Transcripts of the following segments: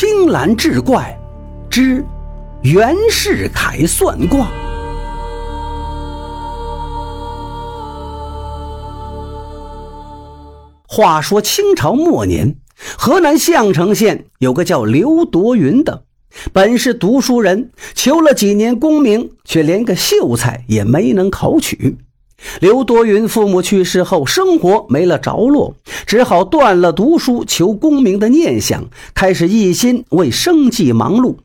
青蓝志怪之袁世凯算卦。话说清朝末年，河南项城县有个叫刘夺云的，本是读书人，求了几年功名，却连个秀才也没能考取。刘多云父母去世后，生活没了着落，只好断了读书求功名的念想，开始一心为生计忙碌。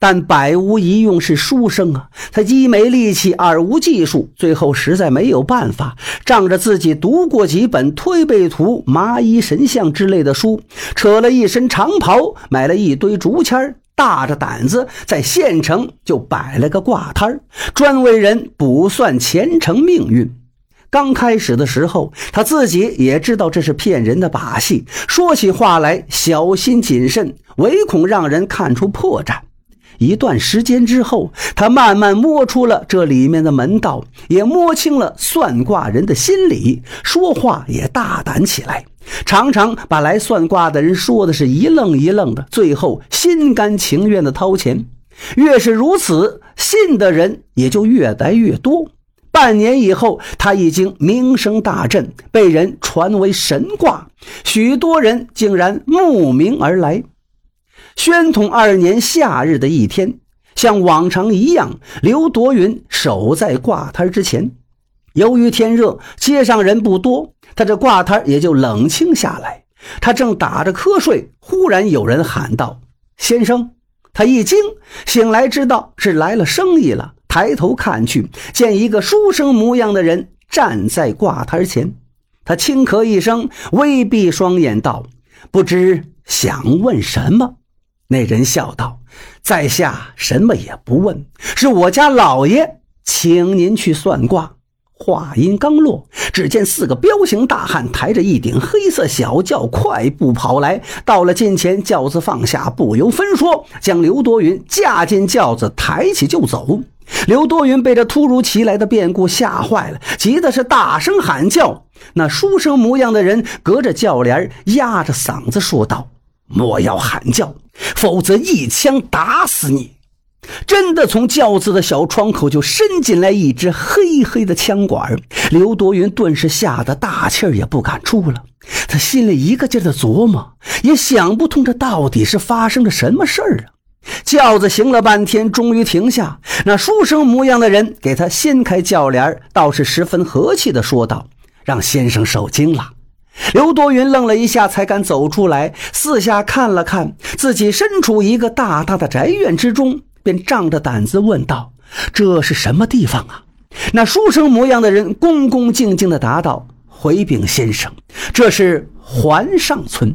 但百无一用是书生啊，他一没力气，二无技术，最后实在没有办法，仗着自己读过几本《推背图》《麻衣神相》之类的书，扯了一身长袍，买了一堆竹签大着胆子在县城就摆了个卦摊专为人卜算前程命运。刚开始的时候，他自己也知道这是骗人的把戏，说起话来小心谨慎，唯恐让人看出破绽。一段时间之后，他慢慢摸出了这里面的门道，也摸清了算卦人的心理，说话也大胆起来，常常把来算卦的人说的是一愣一愣的，最后心甘情愿的掏钱。越是如此，信的人也就越来越多。半年以后，他已经名声大振，被人传为神卦，许多人竟然慕名而来。宣统二年夏日的一天，像往常一样，刘夺云守在卦摊之前。由于天热，街上人不多，他这卦摊也就冷清下来。他正打着瞌睡，忽然有人喊道：“先生！”他一惊，醒来知道是来了生意了。抬头看去，见一个书生模样的人站在挂摊前。他轻咳一声，微闭双眼道：“不知想问什么？”那人笑道：“在下什么也不问，是我家老爷请您去算卦。”话音刚落，只见四个彪形大汉抬着一顶黑色小轿，快步跑来。到了近前，轿子放下，不由分说，将刘多云架进轿子，抬起就走。刘多云被这突如其来的变故吓坏了，急的是大声喊叫。那书生模样的人隔着轿帘，压着嗓子说道：“莫要喊叫，否则一枪打死你！”真的从轿子的小窗口就伸进来一支黑黑的枪管，刘多云顿时吓得大气儿也不敢出了。他心里一个劲儿的琢磨，也想不通这到底是发生了什么事儿啊！轿子行了半天，终于停下。那书生模样的人给他掀开轿帘，倒是十分和气的说道：“让先生受惊了。”刘多云愣了一下，才敢走出来，四下看了看，自己身处一个大大的宅院之中，便仗着胆子问道：“这是什么地方啊？”那书生模样的人恭恭敬敬地答道：“回禀先生，这是环上村。”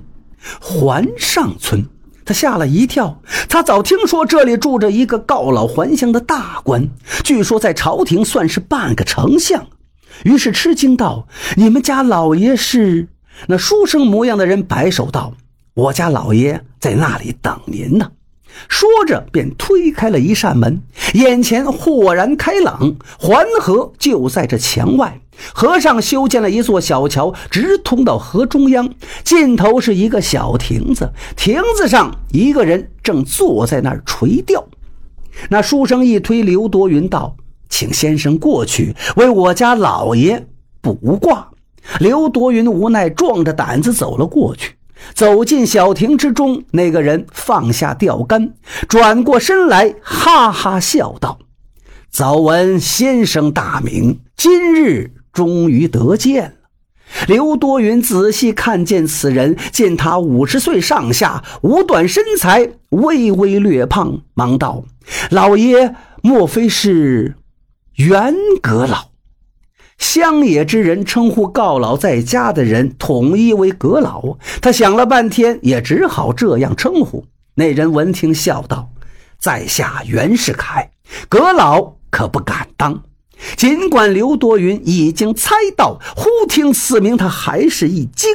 环上村。他吓了一跳，他早听说这里住着一个告老还乡的大官，据说在朝廷算是半个丞相。于是吃惊道：“你们家老爷是？”那书生模样的人摆手道：“我家老爷在那里等您呢。”说着便推开了一扇门，眼前豁然开朗，环河就在这墙外。河上修建了一座小桥，直通到河中央，尽头是一个小亭子，亭子上一个人正坐在那儿垂钓。那书生一推刘多云道：“请先生过去为我家老爷卜卦。”刘多云无奈，壮着胆子走了过去。走进小亭之中，那个人放下钓竿，转过身来，哈哈笑道：“早闻先生大名，今日。”终于得见了，刘多云仔细看见此人，见他五十岁上下，五短身材，微微略胖，忙道：“老爷，莫非是袁阁老？”乡野之人称呼告老在家的人，统一为阁老。他想了半天，也只好这样称呼。那人闻听，笑道：“在下袁世凯，阁老可不敢当。”尽管刘多云已经猜到，忽听此名，他还是一惊。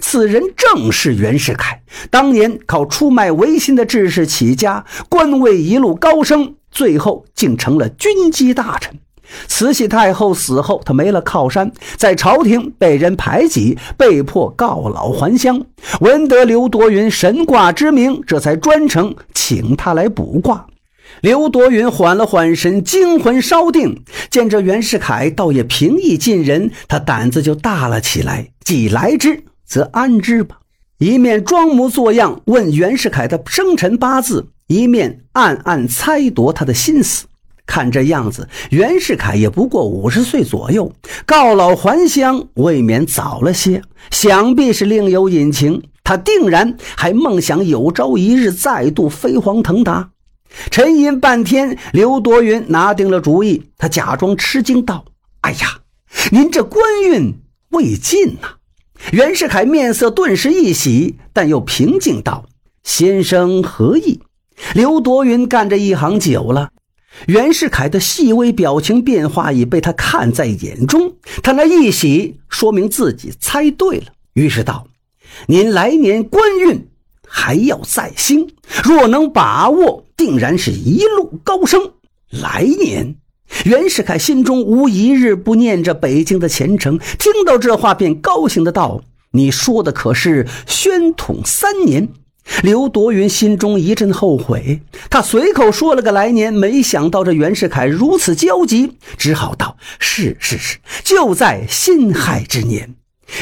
此人正是袁世凯，当年靠出卖维新的志士起家，官位一路高升，最后竟成了军机大臣。慈禧太后死后，他没了靠山，在朝廷被人排挤，被迫告老还乡。闻得刘多云神卦之名，这才专程请他来卜卦。刘多云缓了缓神，惊魂稍定，见这袁世凯倒也平易近人，他胆子就大了起来。既来之，则安之吧。一面装模作样问袁世凯的生辰八字，一面暗暗猜度他的心思。看这样子，袁世凯也不过五十岁左右，告老还乡未免早了些，想必是另有隐情。他定然还梦想有朝一日再度飞黄腾达。沉吟半天，刘多云拿定了主意，他假装吃惊道：“哎呀，您这官运未尽呐！”袁世凯面色顿时一喜，但又平静道：“先生何意？”刘多云干这一行久了。袁世凯的细微表情变化已被他看在眼中，他那一喜，说明自己猜对了，于是道：“您来年官运还要再兴，若能把握，定然是一路高升。”来年，袁世凯心中无一日不念着北京的前程，听到这话便高兴的道：“你说的可是宣统三年？”刘夺云心中一阵后悔，他随口说了个来年，没想到这袁世凯如此焦急，只好道：“是是是，就在辛亥之年。”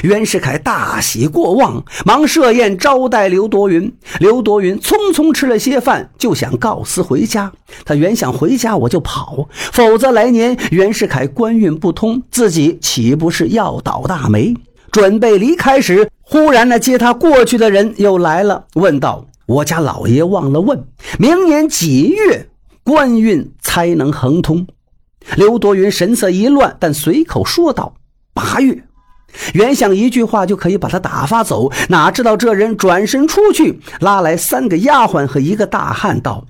袁世凯大喜过望，忙设宴招待刘夺云。刘夺云匆匆吃了些饭，就想告辞回家。他原想回家我就跑，否则来年袁世凯官运不通，自己岂不是要倒大霉？准备离开时。忽然，呢接他过去的人又来了，问道：“我家老爷忘了问，明年几月官运才能亨通？”刘多云神色一乱，但随口说道：“八月。”原想一句话就可以把他打发走，哪知道这人转身出去，拉来三个丫鬟和一个大汉，道。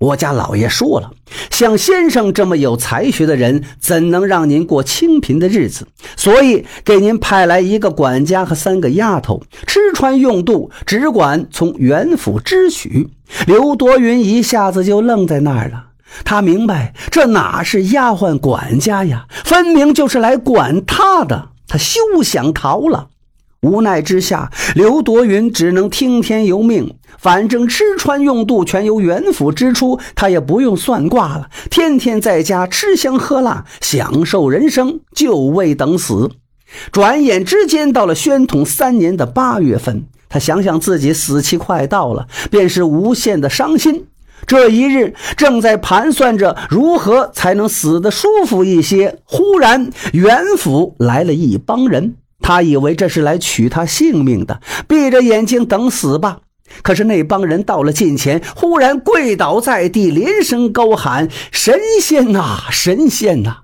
我家老爷说了，像先生这么有才学的人，怎能让您过清贫的日子？所以给您派来一个管家和三个丫头，吃穿用度只管从袁府支取。刘多云一下子就愣在那儿了，他明白这哪是丫鬟管家呀，分明就是来管他的。他休想逃了。无奈之下，刘多云只能听天由命。反正吃穿用度全由袁府支出，他也不用算卦了，天天在家吃香喝辣，享受人生，就为等死。转眼之间到了宣统三年的八月份，他想想自己死期快到了，便是无限的伤心。这一日，正在盘算着如何才能死得舒服一些，忽然袁府来了一帮人。他以为这是来取他性命的，闭着眼睛等死吧。可是那帮人到了近前，忽然跪倒在地，连声高喊：“神仙呐，神仙呐！”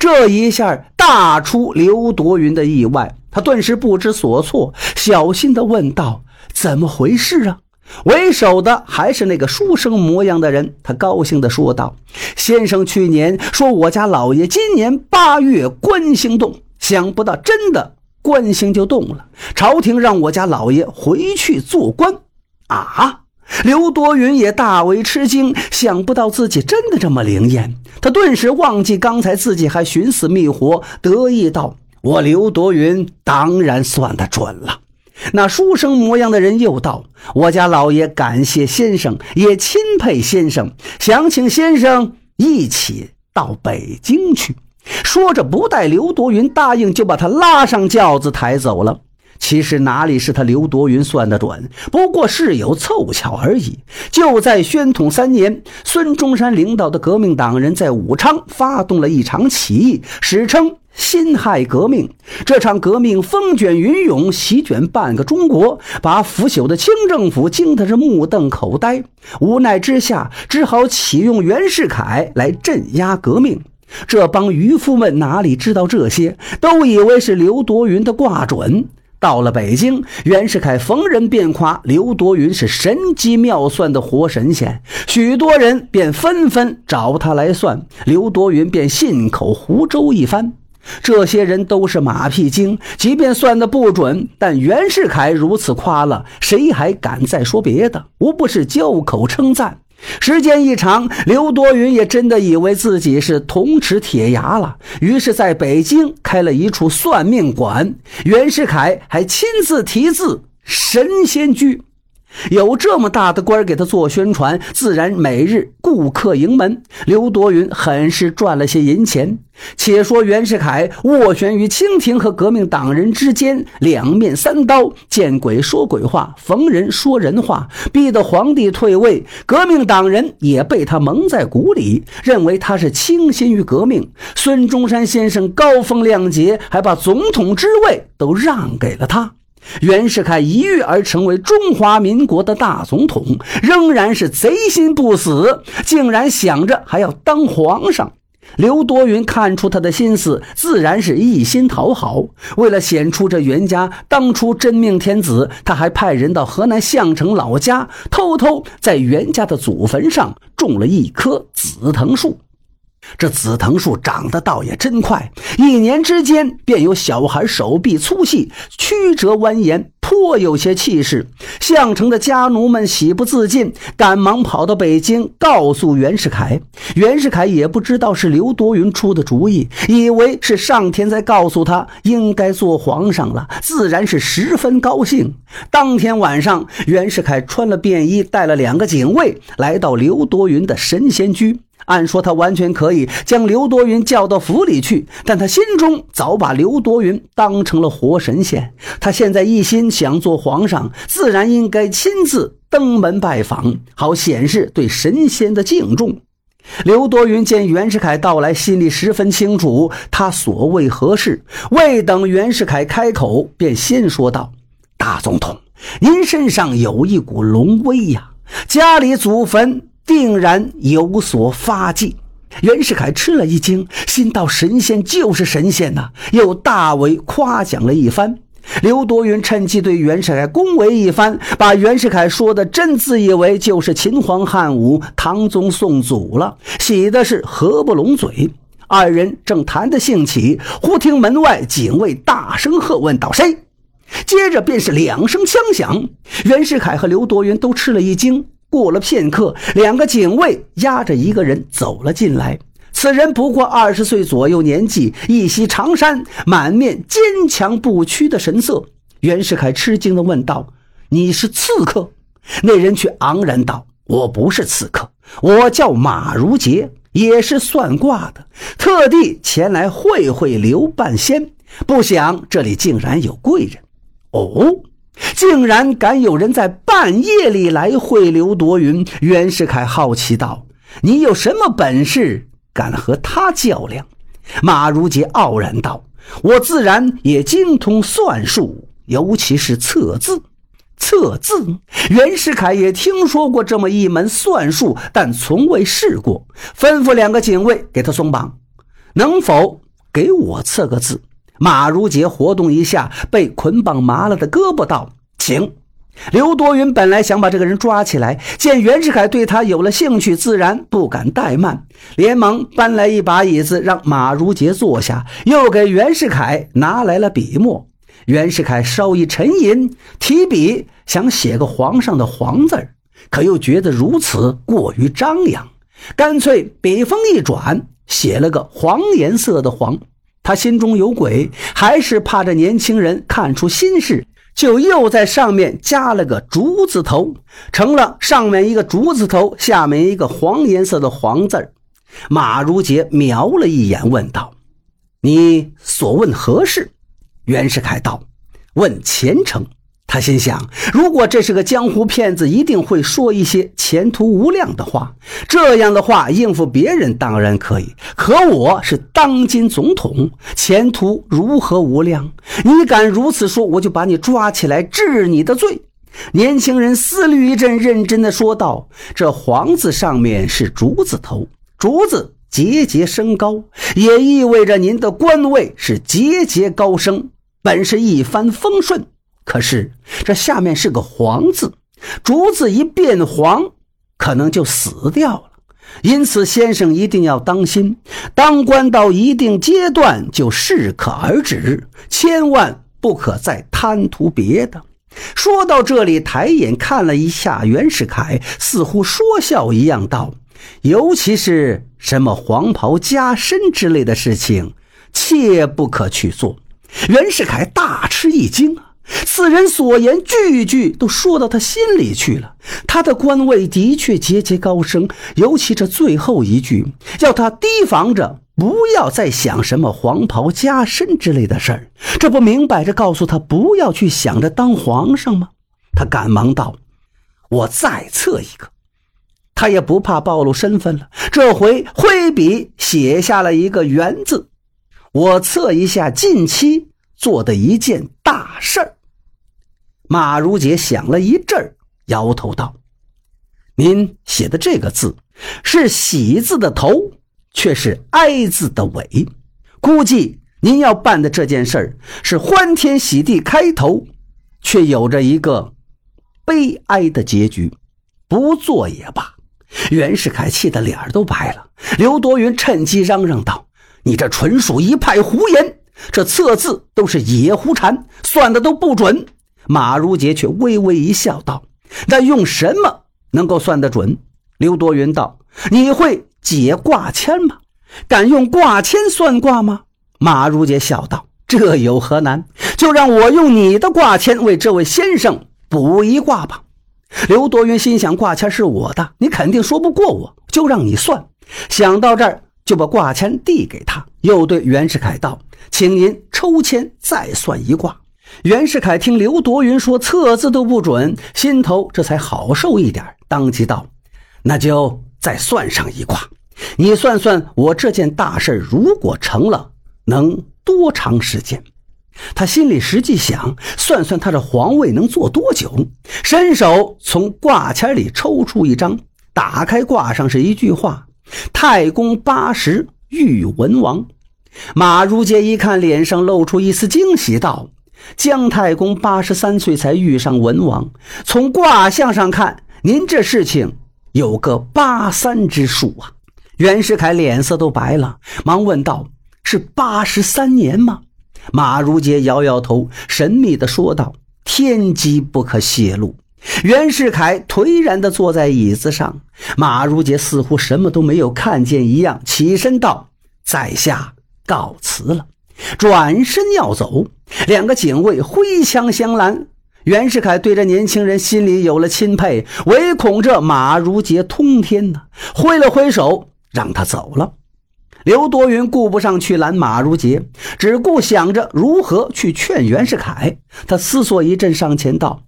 这一下大出刘夺云的意外，他顿时不知所措，小心地问道：“怎么回事啊？”为首的还是那个书生模样的人，他高兴地说道：“先生去年说我家老爷今年八月官星动，想不到真的。”官星就动了，朝廷让我家老爷回去做官。啊！刘多云也大为吃惊，想不到自己真的这么灵验。他顿时忘记刚才自己还寻死觅活，得意道：“我刘多云当然算得准了。”那书生模样的人又道：“我家老爷感谢先生，也钦佩先生，想请先生一起到北京去。”说着，不待刘多云答应，就把他拉上轿子抬走了。其实哪里是他刘多云算得准，不过是有凑巧而已。就在宣统三年，孙中山领导的革命党人在武昌发动了一场起义，史称辛亥革命。这场革命风卷云涌，席卷半个中国，把腐朽的清政府惊得是目瞪口呆。无奈之下，只好启用袁世凯来镇压革命。这帮渔夫们哪里知道这些，都以为是刘多云的卦准。到了北京，袁世凯逢人便夸刘多云是神机妙算的活神仙，许多人便纷纷找他来算，刘多云便信口胡诌一番。这些人都是马屁精，即便算得不准，但袁世凯如此夸了，谁还敢再说别的？无不是交口称赞。时间一长，刘多云也真的以为自己是铜齿铁牙了，于是在北京开了一处算命馆。袁世凯还亲自题字“神仙居”。有这么大的官给他做宣传，自然每日顾客盈门。刘多云很是赚了些银钱。且说袁世凯斡旋于清廷和革命党人之间，两面三刀，见鬼说鬼话，逢人说人话，逼得皇帝退位。革命党人也被他蒙在鼓里，认为他是倾心于革命。孙中山先生高风亮节，还把总统之位都让给了他。袁世凯一跃而成为中华民国的大总统，仍然是贼心不死，竟然想着还要当皇上。刘多云看出他的心思，自然是一心讨好。为了显出这袁家当初真命天子，他还派人到河南项城老家，偷偷在袁家的祖坟上种了一棵紫藤树。这紫藤树长得倒也真快，一年之间便有小孩手臂粗细、曲折蜿蜒，颇有些气势。项城的家奴们喜不自禁，赶忙跑到北京告诉袁世凯。袁世凯也不知道是刘多云出的主意，以为是上天在告诉他应该做皇上了，自然是十分高兴。当天晚上，袁世凯穿了便衣，带了两个警卫，来到刘多云的神仙居。按说他完全可以将刘多云叫到府里去，但他心中早把刘多云当成了活神仙。他现在一心想做皇上，自然应该亲自登门拜访，好显示对神仙的敬重。刘多云见袁世凯到来，心里十分清楚他所谓何事。未等袁世凯开口，便先说道：“大总统，您身上有一股龙威呀，家里祖坟。”定然有所发迹。袁世凯吃了一惊，心道：“神仙就是神仙呐！”又大为夸奖了一番。刘多云趁机对袁世凯恭维一番，把袁世凯说的真自以为就是秦皇汉武、唐宗宋祖了，喜的是合不拢嘴。二人正谈得兴起，忽听门外警卫大声喝问道：“谁？”接着便是两声枪响，袁世凯和刘多云都吃了一惊。过了片刻，两个警卫押着一个人走了进来。此人不过二十岁左右年纪，一袭长衫，满面坚强不屈的神色。袁世凯吃惊地问道：“你是刺客？”那人却昂然道：“我不是刺客，我叫马如杰，也是算卦的，特地前来会会刘半仙。不想这里竟然有贵人。”哦。竟然敢有人在半夜里来会刘夺云？袁世凯好奇道：“你有什么本事，敢和他较量？”马如杰傲然道：“我自然也精通算术，尤其是测字。测字，袁世凯也听说过这么一门算术，但从未试过。吩咐两个警卫给他松绑，能否给我测个字？”马如杰活动一下被捆绑麻了的胳膊，道：“请。”刘多云本来想把这个人抓起来，见袁世凯对他有了兴趣，自然不敢怠慢，连忙搬来一把椅子让马如杰坐下，又给袁世凯拿来了笔墨。袁世凯稍一沉吟，提笔想写个皇上的“皇”字可又觉得如此过于张扬，干脆笔锋一转，写了个黄颜色的“黄”。他心中有鬼，还是怕这年轻人看出心事，就又在上面加了个竹字头，成了上面一个竹字头，下面一个黄颜色的“黄”字马如杰瞄了一眼，问道：“你所问何事？”袁世凯道：“问前程。”他心想：如果这是个江湖骗子，一定会说一些前途无量的话。这样的话应付别人当然可以，可我是当今总统，前途如何无量？你敢如此说，我就把你抓起来治你的罪。年轻人思虑一阵，认真的说道：“这黄字上面是竹字头，竹子节节升高，也意味着您的官位是节节高升，本是一帆风顺。”可是这下面是个“黄”字，竹子一变黄，可能就死掉了。因此，先生一定要当心，当官到一定阶段就适可而止，千万不可再贪图别的。说到这里，抬眼看了一下袁世凯，似乎说笑一样道：“尤其是什么黄袍加身之类的事情，切不可去做。”袁世凯大吃一惊啊！此人所言句句都说到他心里去了。他的官位的确节节高升，尤其这最后一句，要他提防着，不要再想什么黄袍加身之类的事儿。这不明摆着告诉他不要去想着当皇上吗？他赶忙道：“我再测一个。”他也不怕暴露身份了，这回挥笔写下了一个“元”字。我测一下近期做的一件大事儿。马如杰想了一阵，摇头道：“您写的这个字是‘喜’字的头，却是‘哀’字的尾。估计您要办的这件事儿是欢天喜地开头，却有着一个悲哀的结局。不做也罢。”袁世凯气得脸都白了。刘多云趁机嚷嚷道：“你这纯属一派胡言！这测字都是野狐禅，算的都不准。”马如杰却微微一笑，道：“那用什么能够算得准？”刘多云道：“你会解卦签吗？敢用卦签算卦吗？”马如杰笑道：“这有何难？就让我用你的卦签为这位先生卜一卦吧。”刘多云心想：“卦签是我的，你肯定说不过我，就让你算。”想到这儿，就把卦签递给他，又对袁世凯道：“请您抽签再算一卦。”袁世凯听刘夺云说测字都不准，心头这才好受一点，当即道：“那就再算上一卦，你算算我这件大事如果成了，能多长时间？”他心里实际想，算算他这皇位能做多久，伸手从卦签里抽出一张，打开卦上是一句话：“太公八十遇文王。”马如杰一看，脸上露出一丝惊喜，道。姜太公八十三岁才遇上文王，从卦象上看，您这事情有个八三之数啊！袁世凯脸色都白了，忙问道：“是八十三年吗？”马如杰摇摇头，神秘地说道：“天机不可泄露。”袁世凯颓然地坐在椅子上，马如杰似乎什么都没有看见一样，起身道：“在下告辞了。”转身要走，两个警卫挥枪相拦。袁世凯对这年轻人心里有了钦佩，唯恐这马如杰通天呢，挥了挥手让他走了。刘多云顾不上去拦马如杰，只顾想着如何去劝袁世凯。他思索一阵，上前道：“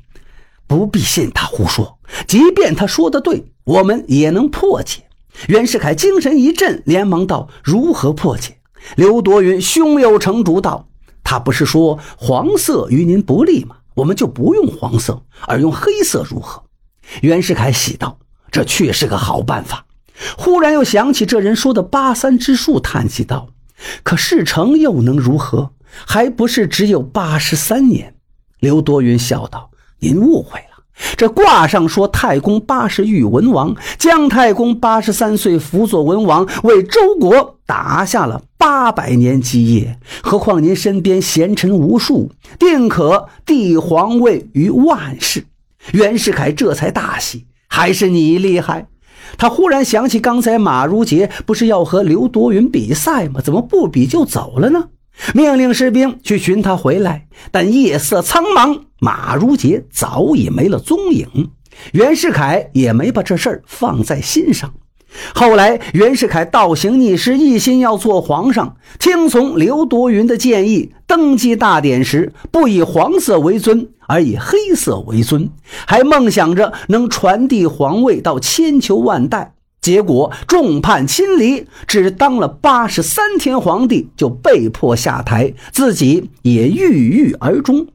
不必信他胡说，即便他说的对，我们也能破解。”袁世凯精神一振，连忙道：“如何破解？”刘多云胸有成竹道：“不是说黄色与您不利吗？我们就不用黄色，而用黑色如何？”袁世凯喜道：“这确是个好办法。”忽然又想起这人说的八三之数，叹息道：“可事成又能如何？还不是只有八十三年？”刘多云笑道：“您误会了。”这卦上说，太公八十遇文王，姜太公八十三岁辅佐文王，为周国打下了八百年基业。何况您身边贤臣无数，定可帝皇位于万世。袁世凯这才大喜，还是你厉害。他忽然想起，刚才马如杰不是要和刘多云比赛吗？怎么不比就走了呢？命令士兵去寻他回来，但夜色苍茫，马如杰早已没了踪影。袁世凯也没把这事儿放在心上。后来，袁世凯倒行逆施，一心要做皇上，听从刘多云的建议，登基大典时不以黄色为尊，而以黑色为尊，还梦想着能传递皇位到千秋万代。结果众叛亲离，只当了八十三天皇帝，就被迫下台，自己也郁郁而终。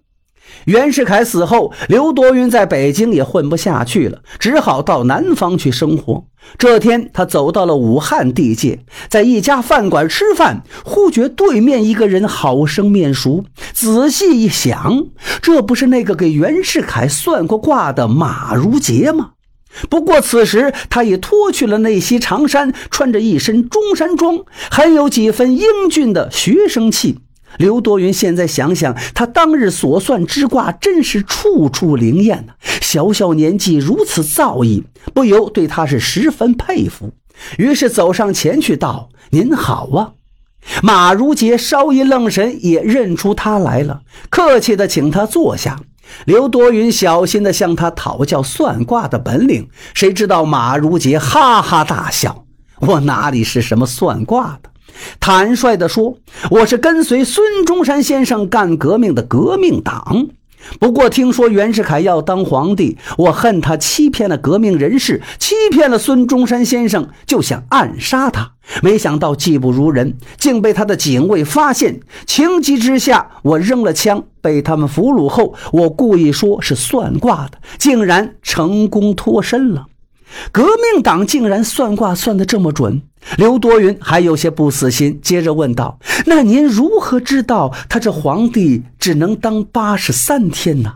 袁世凯死后，刘多云在北京也混不下去了，只好到南方去生活。这天，他走到了武汉地界，在一家饭馆吃饭，忽觉对面一个人好生面熟。仔细一想，这不是那个给袁世凯算过卦的马如杰吗？不过此时他已脱去了那袭长衫，穿着一身中山装，很有几分英俊的学生气。刘多云现在想想，他当日所算之卦真是处处灵验呐！小小年纪如此造诣，不由对他是十分佩服。于是走上前去道：“您好啊！”马如杰稍一愣神，也认出他来了，客气的请他坐下。刘多云小心的向他讨教算卦的本领，谁知道马如杰哈哈大笑：“我哪里是什么算卦的？”坦率地说：“我是跟随孙中山先生干革命的革命党。不过听说袁世凯要当皇帝，我恨他欺骗了革命人士，欺骗了孙中山先生，就想暗杀他。没想到技不如人，竟被他的警卫发现。情急之下，我扔了枪，被他们俘虏后，我故意说是算卦的，竟然成功脱身了。”革命党竟然算卦算得这么准，刘多云还有些不死心，接着问道：“那您如何知道他这皇帝只能当八十三天呢？”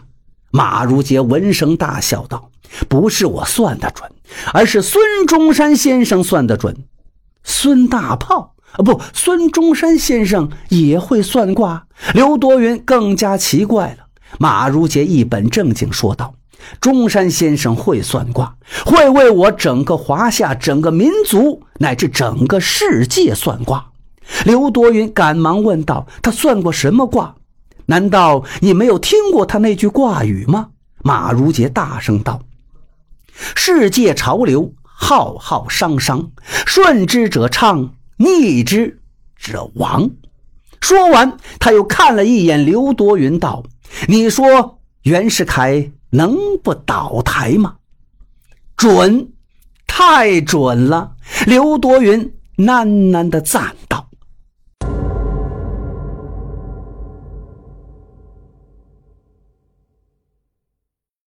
马如杰闻声大笑道：“不是我算得准，而是孙中山先生算得准。孙大炮啊，不，孙中山先生也会算卦。”刘多云更加奇怪了。马如杰一本正经说道。中山先生会算卦，会为我整个华夏、整个民族乃至整个世界算卦。刘多云赶忙问道：“他算过什么卦？难道你没有听过他那句卦语吗？”马如杰大声道：“世界潮流浩浩汤汤，顺之者昌，逆之者亡。”说完，他又看了一眼刘多云，道：“你说袁世凯？”能不倒台吗？准，太准了！刘多云喃喃地赞道。